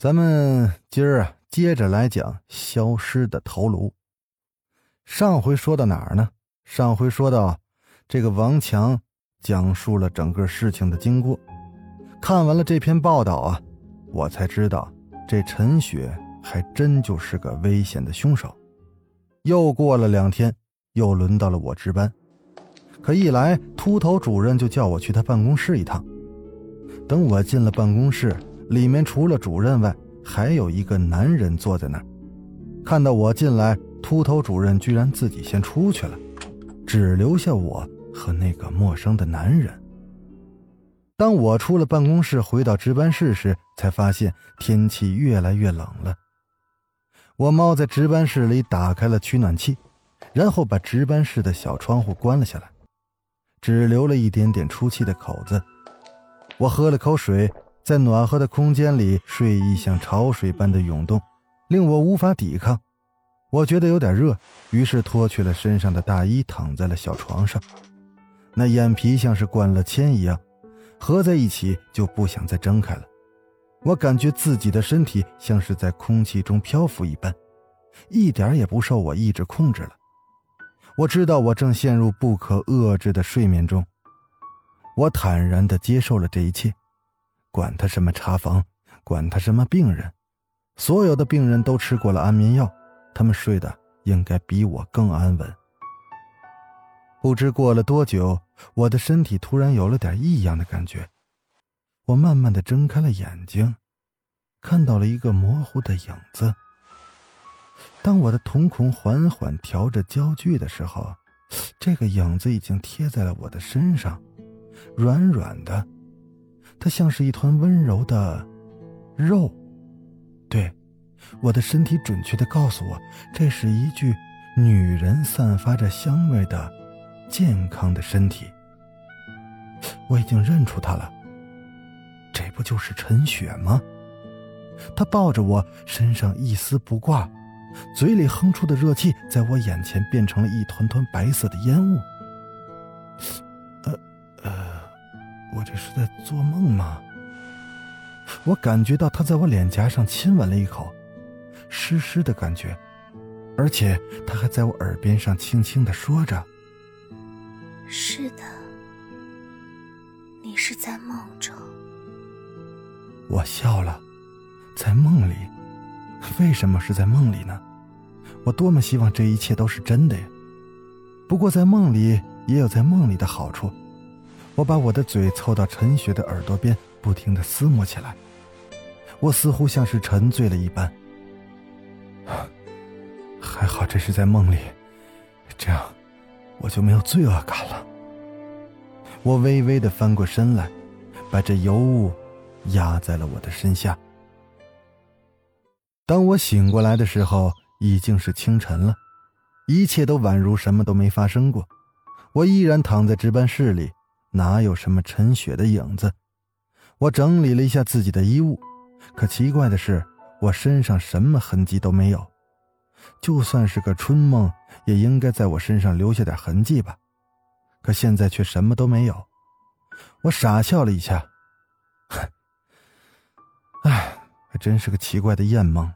咱们今儿啊，接着来讲消失的头颅。上回说到哪儿呢？上回说到，这个王强讲述了整个事情的经过。看完了这篇报道啊，我才知道这陈雪还真就是个危险的凶手。又过了两天，又轮到了我值班。可一来，秃头主任就叫我去他办公室一趟。等我进了办公室。里面除了主任外，还有一个男人坐在那儿。看到我进来，秃头主任居然自己先出去了，只留下我和那个陌生的男人。当我出了办公室，回到值班室时，才发现天气越来越冷了。我猫在值班室里打开了取暖器，然后把值班室的小窗户关了下来，只留了一点点出气的口子。我喝了口水。在暖和的空间里，睡意像潮水般的涌动，令我无法抵抗。我觉得有点热，于是脱去了身上的大衣，躺在了小床上。那眼皮像是灌了铅一样，合在一起就不想再睁开了。我感觉自己的身体像是在空气中漂浮一般，一点也不受我意志控制了。我知道我正陷入不可遏制的睡眠中，我坦然地接受了这一切。管他什么查房，管他什么病人，所有的病人都吃过了安眠药，他们睡的应该比我更安稳。不知过了多久，我的身体突然有了点异样的感觉，我慢慢的睁开了眼睛，看到了一个模糊的影子。当我的瞳孔缓缓调着焦距的时候，这个影子已经贴在了我的身上，软软的。它像是一团温柔的肉，对，我的身体准确的告诉我，这是一具女人散发着香味的健康的身体。我已经认出她了，这不就是陈雪吗？她抱着我，身上一丝不挂，嘴里哼出的热气，在我眼前变成了一团团白色的烟雾。我这是在做梦吗？我感觉到他在我脸颊上亲吻了一口，湿湿的感觉，而且他还在我耳边上轻轻的说着：“是的，你是在梦中。”我笑了，在梦里？为什么是在梦里呢？我多么希望这一切都是真的呀！不过在梦里也有在梦里的好处。我把我的嘴凑到陈雪的耳朵边，不停的撕磨起来。我似乎像是沉醉了一般。还好这是在梦里，这样我就没有罪恶感了。我微微的翻过身来，把这油雾压在了我的身下。当我醒过来的时候，已经是清晨了，一切都宛如什么都没发生过。我依然躺在值班室里。哪有什么陈雪的影子？我整理了一下自己的衣物，可奇怪的是，我身上什么痕迹都没有。就算是个春梦，也应该在我身上留下点痕迹吧？可现在却什么都没有。我傻笑了一下，哼，哎，还真是个奇怪的艳梦。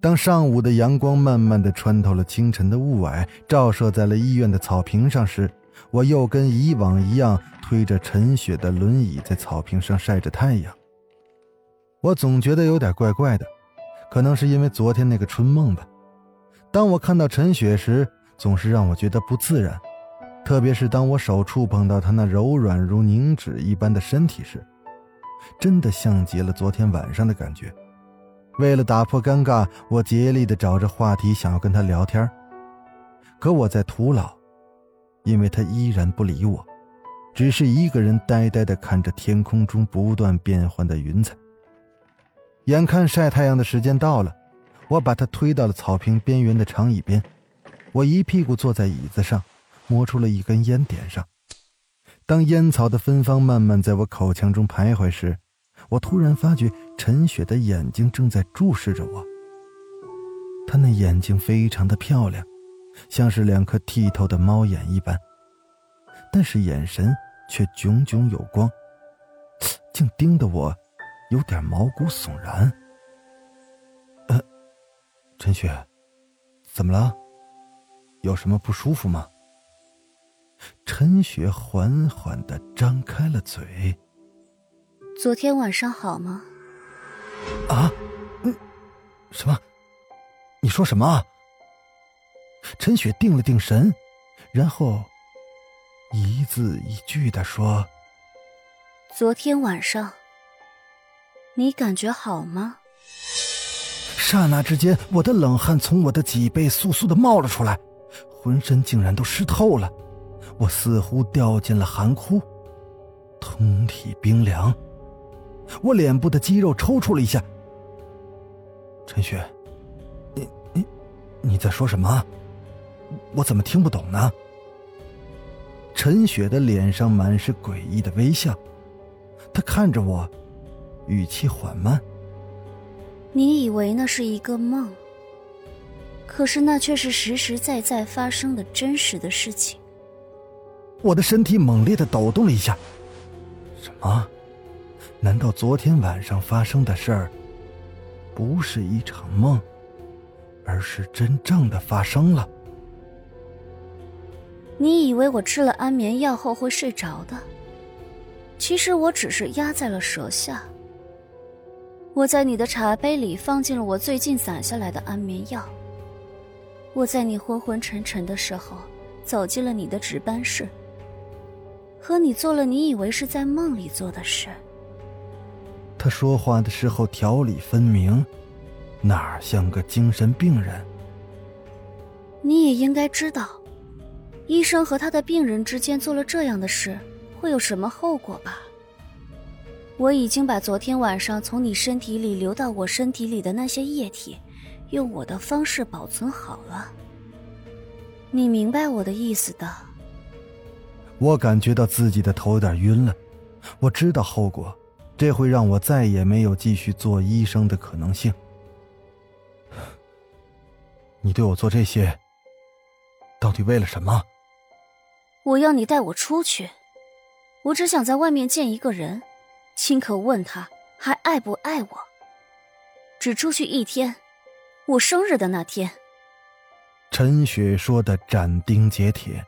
当上午的阳光慢慢的穿透了清晨的雾霭，照射在了医院的草坪上时，我又跟以往一样推着陈雪的轮椅在草坪上晒着太阳。我总觉得有点怪怪的，可能是因为昨天那个春梦吧。当我看到陈雪时，总是让我觉得不自然，特别是当我手触碰到她那柔软如凝脂一般的身体时，真的像极了昨天晚上的感觉。为了打破尴尬，我竭力地找着话题想要跟她聊天，可我在徒劳。因为他依然不理我，只是一个人呆呆地看着天空中不断变换的云彩。眼看晒太阳的时间到了，我把他推到了草坪边缘的长椅边，我一屁股坐在椅子上，摸出了一根烟点上。当烟草的芬芳慢慢在我口腔中徘徊时，我突然发觉陈雪的眼睛正在注视着我。她那眼睛非常的漂亮，像是两颗剔透的猫眼一般，但是眼神却炯炯有光，竟盯得我。有点毛骨悚然。呃，陈雪，怎么了？有什么不舒服吗？陈雪缓缓的张开了嘴。昨天晚上好吗？啊？嗯？什么？你说什么？陈雪定了定神，然后一字一句的说：“昨天晚上。”你感觉好吗？刹那之间，我的冷汗从我的脊背簌簌的冒了出来，浑身竟然都湿透了，我似乎掉进了寒窟，通体冰凉。我脸部的肌肉抽搐了一下。陈雪，你你你在说什么？我怎么听不懂呢？陈雪的脸上满是诡异的微笑，她看着我。语气缓慢。你以为那是一个梦，可是那却是实实在在发生的真实的事情。我的身体猛烈的抖动了一下。什么？难道昨天晚上发生的事儿不是一场梦，而是真正的发生了？你以为我吃了安眠药后会睡着的？其实我只是压在了舌下。我在你的茶杯里放进了我最近攒下来的安眠药。我在你昏昏沉沉的时候，走进了你的值班室，和你做了你以为是在梦里做的事。他说话的时候条理分明，哪像个精神病人？你也应该知道，医生和他的病人之间做了这样的事，会有什么后果吧？我已经把昨天晚上从你身体里流到我身体里的那些液体，用我的方式保存好了。你明白我的意思的。我感觉到自己的头有点晕了，我知道后果，这会让我再也没有继续做医生的可能性。你对我做这些，到底为了什么？我要你带我出去，我只想在外面见一个人。亲口问他还爱不爱我？只出去一天，我生日的那天。陈雪说的斩钉截铁，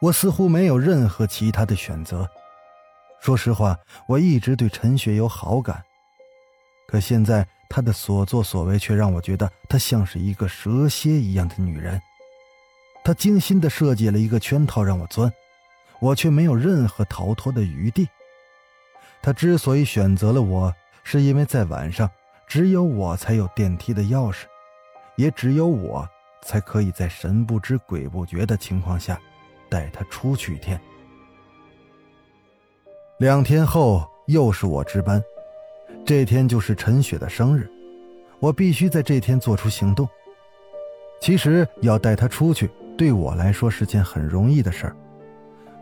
我似乎没有任何其他的选择。说实话，我一直对陈雪有好感，可现在她的所作所为却让我觉得她像是一个蛇蝎一样的女人。他精心的设计了一个圈套让我钻，我却没有任何逃脱的余地。他之所以选择了我，是因为在晚上只有我才有电梯的钥匙，也只有我才可以在神不知鬼不觉的情况下带他出去一天。两天后又是我值班，这天就是陈雪的生日，我必须在这天做出行动。其实要带她出去，对我来说是件很容易的事儿。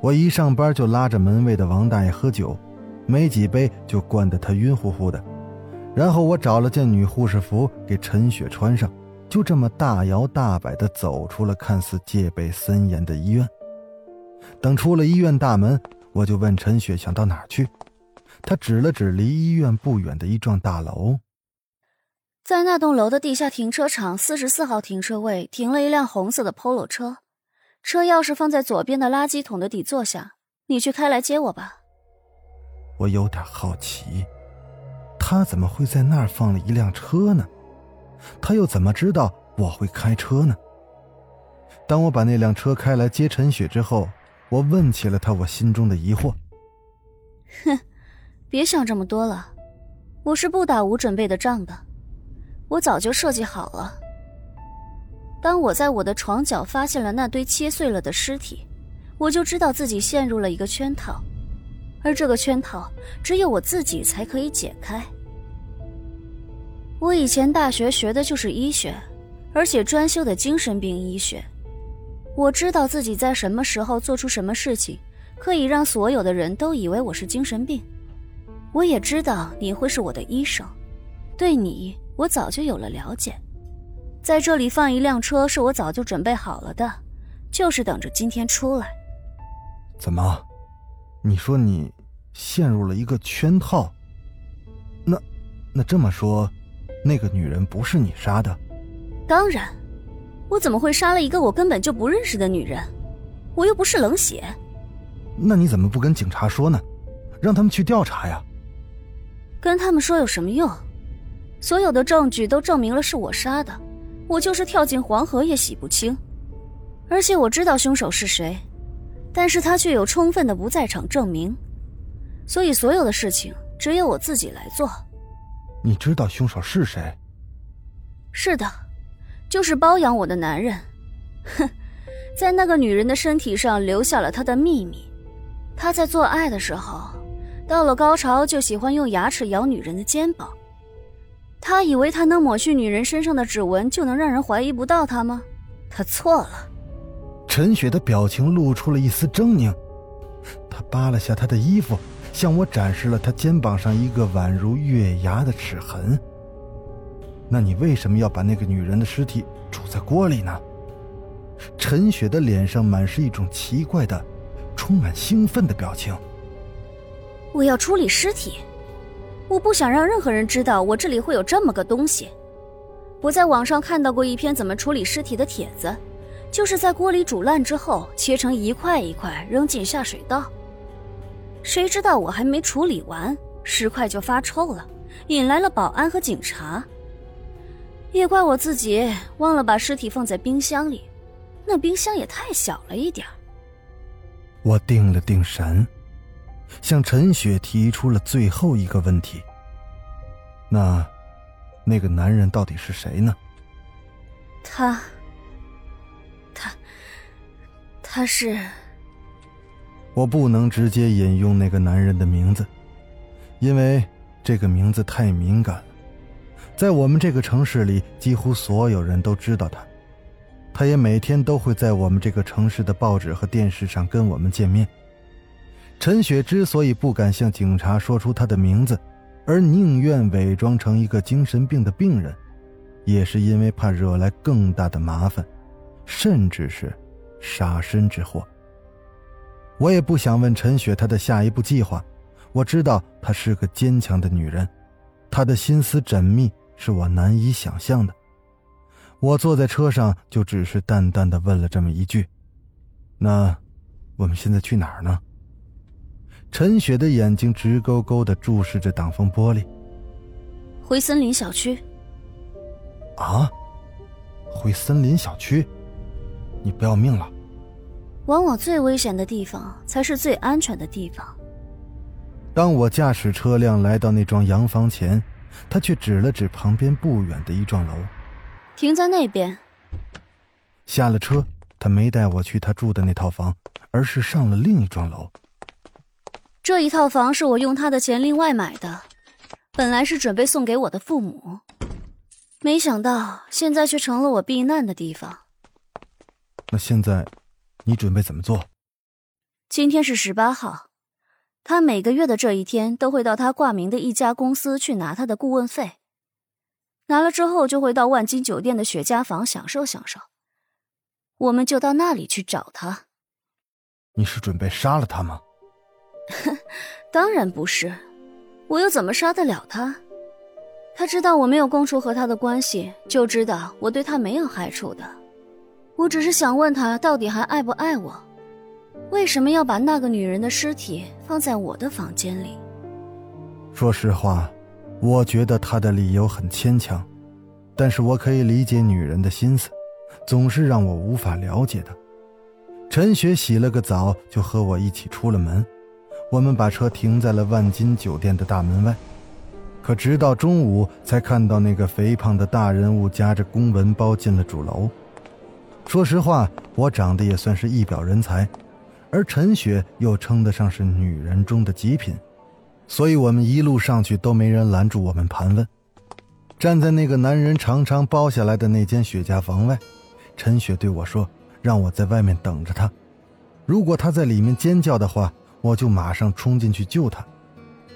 我一上班就拉着门卫的王大爷喝酒。没几杯就灌得他晕乎乎的，然后我找了件女护士服给陈雪穿上，就这么大摇大摆地走出了看似戒备森严的医院。等出了医院大门，我就问陈雪想到哪儿去，她指了指离医院不远的一幢大楼，在那栋楼的地下停车场四十四号停车位停了一辆红色的 Polo 车，车钥匙放在左边的垃圾桶的底座下，你去开来接我吧。我有点好奇，他怎么会在那儿放了一辆车呢？他又怎么知道我会开车呢？当我把那辆车开来接陈雪之后，我问起了他我心中的疑惑。哼，别想这么多了，我是不打无准备的仗的，我早就设计好了。当我在我的床角发现了那堆切碎了的尸体，我就知道自己陷入了一个圈套。而这个圈套，只有我自己才可以解开。我以前大学学的就是医学，而且专修的精神病医学。我知道自己在什么时候做出什么事情，可以让所有的人都以为我是精神病。我也知道你会是我的医生，对你我早就有了了解。在这里放一辆车是我早就准备好了的，就是等着今天出来。怎么？你说你陷入了一个圈套？那，那这么说，那个女人不是你杀的？当然，我怎么会杀了一个我根本就不认识的女人？我又不是冷血。那你怎么不跟警察说呢？让他们去调查呀。跟他们说有什么用？所有的证据都证明了是我杀的，我就是跳进黄河也洗不清。而且我知道凶手是谁，但是他却有充分的不在场证明，所以所有的事情只有我自己来做。你知道凶手是谁？是的，就是包养我的男人。哼，在那个女人的身体上留下了他的秘密。他在做爱的时候。到了高潮就喜欢用牙齿咬女人的肩膀，他以为他能抹去女人身上的指纹就能让人怀疑不到他吗？他错了。陈雪的表情露出了一丝狰狞，他扒了下她的衣服，向我展示了他肩膀上一个宛如月牙的齿痕。那你为什么要把那个女人的尸体煮在锅里呢？陈雪的脸上满是一种奇怪的、充满兴奋的表情。我要处理尸体，我不想让任何人知道我这里会有这么个东西。我在网上看到过一篇怎么处理尸体的帖子，就是在锅里煮烂之后切成一块一块扔进下水道。谁知道我还没处理完，尸块就发臭了，引来了保安和警察。也怪我自己忘了把尸体放在冰箱里，那冰箱也太小了一点我定了定神。向陈雪提出了最后一个问题。那，那个男人到底是谁呢？他，他，他是……我不能直接引用那个男人的名字，因为这个名字太敏感了。在我们这个城市里，几乎所有人都知道他，他也每天都会在我们这个城市的报纸和电视上跟我们见面。陈雪之所以不敢向警察说出他的名字，而宁愿伪装成一个精神病的病人，也是因为怕惹来更大的麻烦，甚至是杀身之祸。我也不想问陈雪她的下一步计划。我知道她是个坚强的女人，她的心思缜密是我难以想象的。我坐在车上，就只是淡淡的问了这么一句：“那，我们现在去哪儿呢？”陈雪的眼睛直勾勾的注视着挡风玻璃。回森林小区。啊，回森林小区？你不要命了？往往最危险的地方才是最安全的地方。当我驾驶车辆来到那幢洋房前，他却指了指旁边不远的一幢楼，停在那边。下了车，他没带我去他住的那套房，而是上了另一幢楼。这一套房是我用他的钱另外买的，本来是准备送给我的父母，没想到现在却成了我避难的地方。那现在，你准备怎么做？今天是十八号，他每个月的这一天都会到他挂名的一家公司去拿他的顾问费，拿了之后就会到万金酒店的雪茄房享受享受。我们就到那里去找他。你是准备杀了他吗？当然不是，我又怎么杀得了他？他知道我没有供出和他的关系，就知道我对他没有害处的。我只是想问他，到底还爱不爱我？为什么要把那个女人的尸体放在我的房间里？说实话，我觉得他的理由很牵强，但是我可以理解女人的心思，总是让我无法了解的。陈雪洗了个澡，就和我一起出了门。我们把车停在了万金酒店的大门外，可直到中午才看到那个肥胖的大人物夹着公文包进了主楼。说实话，我长得也算是一表人才，而陈雪又称得上是女人中的极品，所以我们一路上去都没人拦住我们盘问。站在那个男人常常包下来的那间雪茄房外，陈雪对我说：“让我在外面等着他，如果他在里面尖叫的话，我就马上冲进去救他。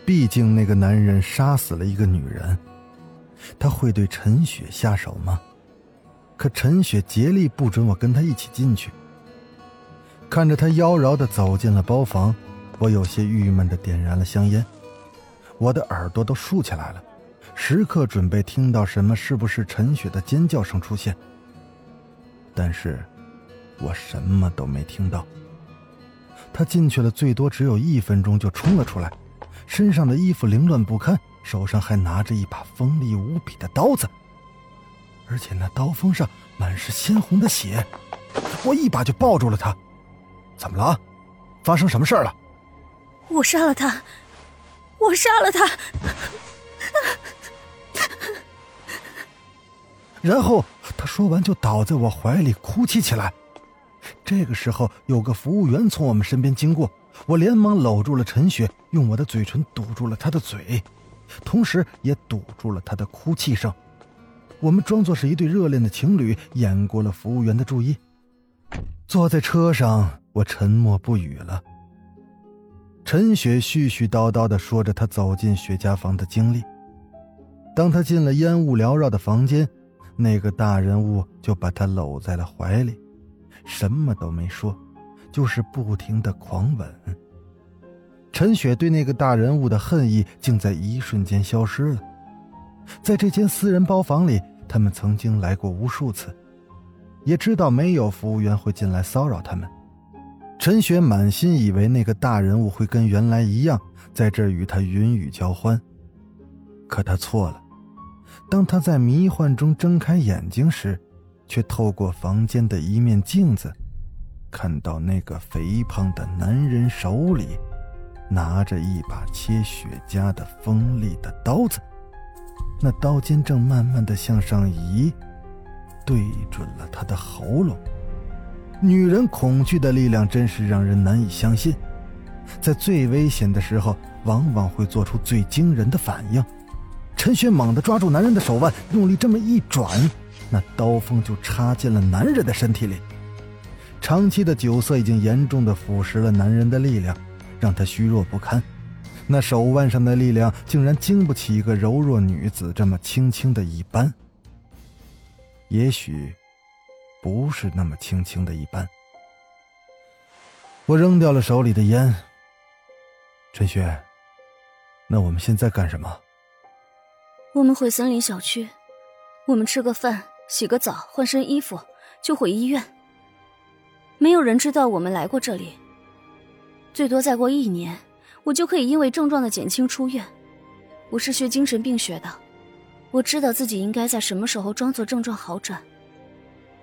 毕竟那个男人杀死了一个女人，他会对陈雪下手吗？”可陈雪竭力不准我跟他一起进去。看着他妖娆的走进了包房，我有些郁闷的点燃了香烟，我的耳朵都竖起来了，时刻准备听到什么是不是陈雪的尖叫声出现。但是，我什么都没听到。他进去了，最多只有一分钟就冲了出来，身上的衣服凌乱不堪，手上还拿着一把锋利无比的刀子。而且那刀锋上满是鲜红的血，我一把就抱住了他。怎么了？发生什么事了？我杀了他，我杀了他。然后他说完就倒在我怀里哭泣起来。这个时候，有个服务员从我们身边经过，我连忙搂住了陈雪，用我的嘴唇堵住了她的嘴，同时也堵住了她的哭泣声。我们装作是一对热恋的情侣，掩过了服务员的注意。坐在车上，我沉默不语了。陈雪絮絮叨叨的说着她走进雪茄房的经历。当她进了烟雾缭绕的房间，那个大人物就把她搂在了怀里，什么都没说，就是不停的狂吻。陈雪对那个大人物的恨意竟在一瞬间消失了。在这间私人包房里。他们曾经来过无数次，也知道没有服务员会进来骚扰他们。陈雪满心以为那个大人物会跟原来一样，在这与他云雨交欢，可他错了。当他在迷幻中睁开眼睛时，却透过房间的一面镜子，看到那个肥胖的男人手里拿着一把切雪茄的锋利的刀子。那刀尖正慢慢的向上移，对准了他的喉咙。女人恐惧的力量真是让人难以相信，在最危险的时候，往往会做出最惊人的反应。陈雪猛地抓住男人的手腕，用力这么一转，那刀锋就插进了男人的身体里。长期的酒色已经严重的腐蚀了男人的力量，让他虚弱不堪。那手腕上的力量竟然经不起一个柔弱女子这么轻轻的一扳。也许，不是那么轻轻的一扳。我扔掉了手里的烟。陈雪，那我们现在干什么？我们回森林小区，我们吃个饭，洗个澡，换身衣服，就回医院。没有人知道我们来过这里。最多再过一年。我就可以因为症状的减轻出院。我是学精神病学的，我知道自己应该在什么时候装作症状好转。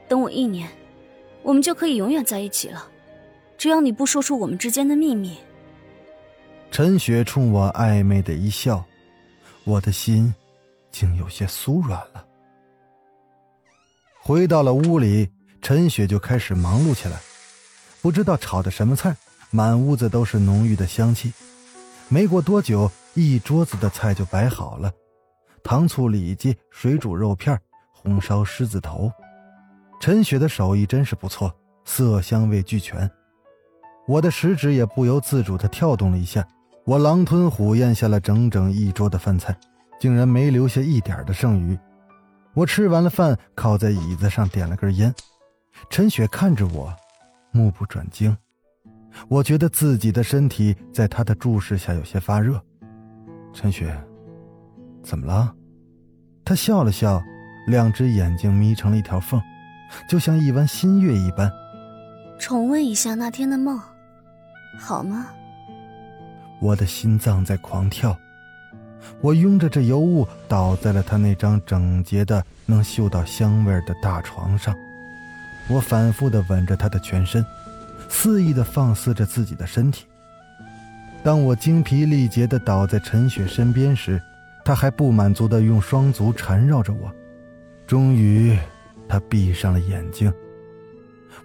等我一年，我们就可以永远在一起了。只要你不说出我们之间的秘密。陈雪冲我暧昧的一笑，我的心竟有些酥软了。回到了屋里，陈雪就开始忙碌起来，不知道炒的什么菜，满屋子都是浓郁的香气。没过多久，一桌子的菜就摆好了，糖醋里脊、水煮肉片、红烧狮子头。陈雪的手艺真是不错，色香味俱全。我的食指也不由自主地跳动了一下，我狼吞虎咽下了整整一桌的饭菜，竟然没留下一点的剩余。我吃完了饭，靠在椅子上点了根烟。陈雪看着我，目不转睛。我觉得自己的身体在她的注视下有些发热。陈雪，怎么了？他笑了笑，两只眼睛眯成了一条缝，就像一弯新月一般。重温一下那天的梦，好吗？我的心脏在狂跳，我拥着这油雾倒在了他那张整洁的、能嗅到香味的大床上，我反复的吻着他的全身。肆意的放肆着自己的身体。当我精疲力竭的倒在陈雪身边时，他还不满足的用双足缠绕着我。终于，他闭上了眼睛。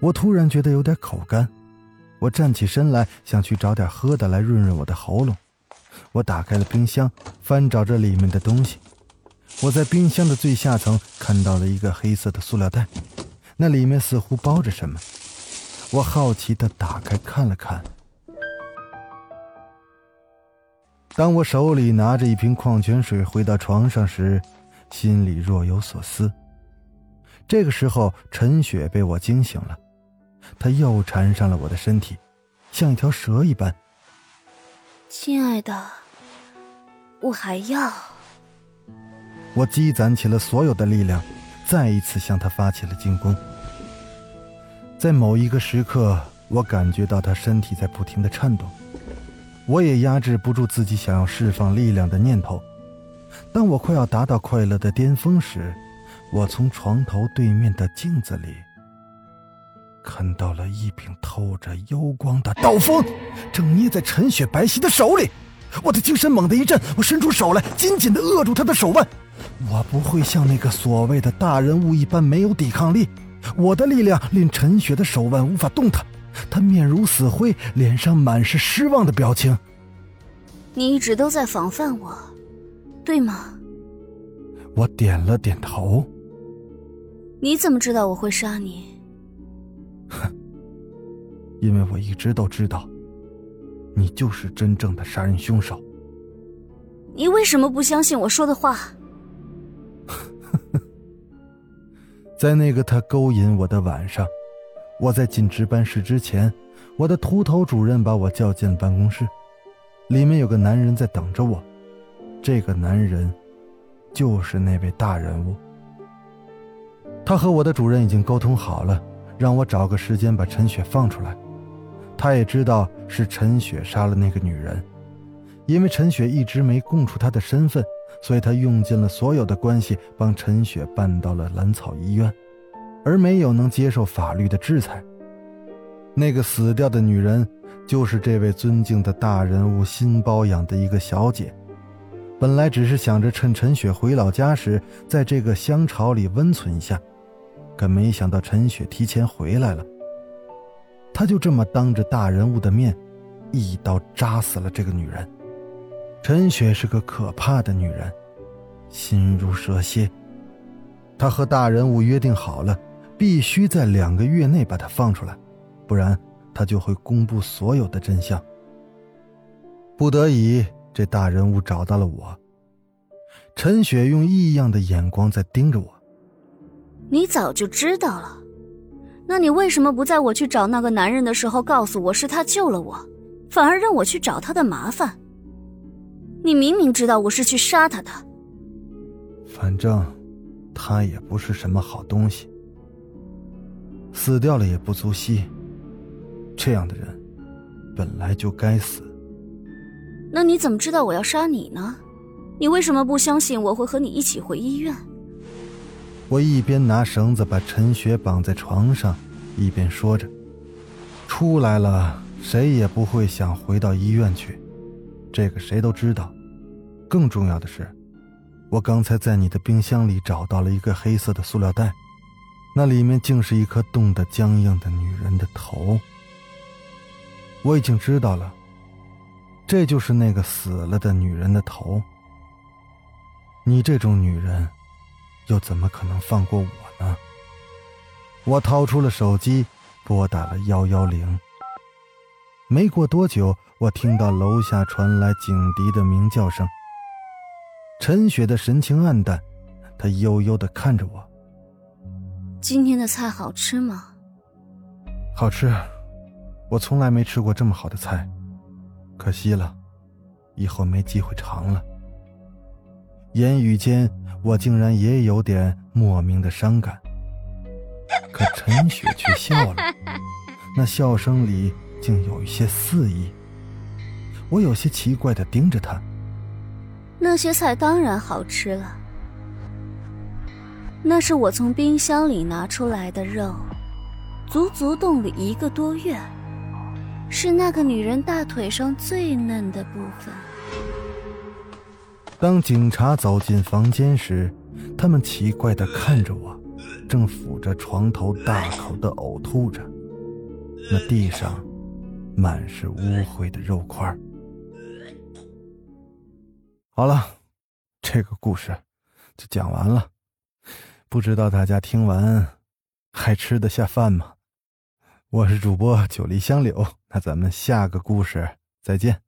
我突然觉得有点口干，我站起身来想去找点喝的来润润我的喉咙。我打开了冰箱，翻找着里面的东西。我在冰箱的最下层看到了一个黑色的塑料袋，那里面似乎包着什么。我好奇的打开看了看。当我手里拿着一瓶矿泉水回到床上时，心里若有所思。这个时候，陈雪被我惊醒了，她又缠上了我的身体，像一条蛇一般。亲爱的，我还要。我积攒起了所有的力量，再一次向他发起了进攻。在某一个时刻，我感觉到他身体在不停的颤动，我也压制不住自己想要释放力量的念头。当我快要达到快乐的巅峰时，我从床头对面的镜子里看到了一柄透着幽光的刀锋，正捏在陈雪白皙的手里。我的精神猛地一震，我伸出手来，紧紧地扼住她的手腕。我不会像那个所谓的大人物一般没有抵抗力，我的力量令陈雪的手腕无法动弹。她面如死灰，脸上满是失望的表情。你一直都在防范我，对吗？我点了点头。你怎么知道我会杀你？哼，因为我一直都知道，你就是真正的杀人凶手。你为什么不相信我说的话？在那个他勾引我的晚上，我在进值班室之前，我的秃头主任把我叫进了办公室，里面有个男人在等着我，这个男人，就是那位大人物。他和我的主任已经沟通好了，让我找个时间把陈雪放出来。他也知道是陈雪杀了那个女人，因为陈雪一直没供出她的身份。所以他用尽了所有的关系，帮陈雪办到了兰草医院，而没有能接受法律的制裁。那个死掉的女人，就是这位尊敬的大人物新包养的一个小姐。本来只是想着趁陈雪回老家时，在这个乡巢里温存一下，可没想到陈雪提前回来了。他就这么当着大人物的面，一刀扎死了这个女人。陈雪是个可怕的女人，心如蛇蝎。她和大人物约定好了，必须在两个月内把她放出来，不然她就会公布所有的真相。不得已，这大人物找到了我。陈雪用异样的眼光在盯着我。你早就知道了，那你为什么不在我去找那个男人的时候告诉我是他救了我，反而让我去找他的麻烦？你明明知道我是去杀他的，反正他也不是什么好东西，死掉了也不足惜。这样的人本来就该死。那你怎么知道我要杀你呢？你为什么不相信我会和你一起回医院？我一边拿绳子把陈雪绑在床上，一边说着：“出来了，谁也不会想回到医院去，这个谁都知道。”更重要的是，我刚才在你的冰箱里找到了一个黑色的塑料袋，那里面竟是一颗冻得僵硬的女人的头。我已经知道了，这就是那个死了的女人的头。你这种女人，又怎么可能放过我呢？我掏出了手机，拨打了幺幺零。没过多久，我听到楼下传来警笛的鸣叫声。陈雪的神情黯淡，她悠悠的看着我。今天的菜好吃吗？好吃，我从来没吃过这么好的菜，可惜了，以后没机会尝了。言语间，我竟然也有点莫名的伤感。可陈雪却笑了，那笑声里竟有一些肆意。我有些奇怪的盯着她。那些菜当然好吃了，那是我从冰箱里拿出来的肉，足足冻了一个多月，是那个女人大腿上最嫩的部分。当警察走进房间时，他们奇怪的看着我，正抚着床头大口的呕吐着，那地上满是污秽的肉块。好了，这个故事就讲完了。不知道大家听完还吃得下饭吗？我是主播九黎香柳，那咱们下个故事再见。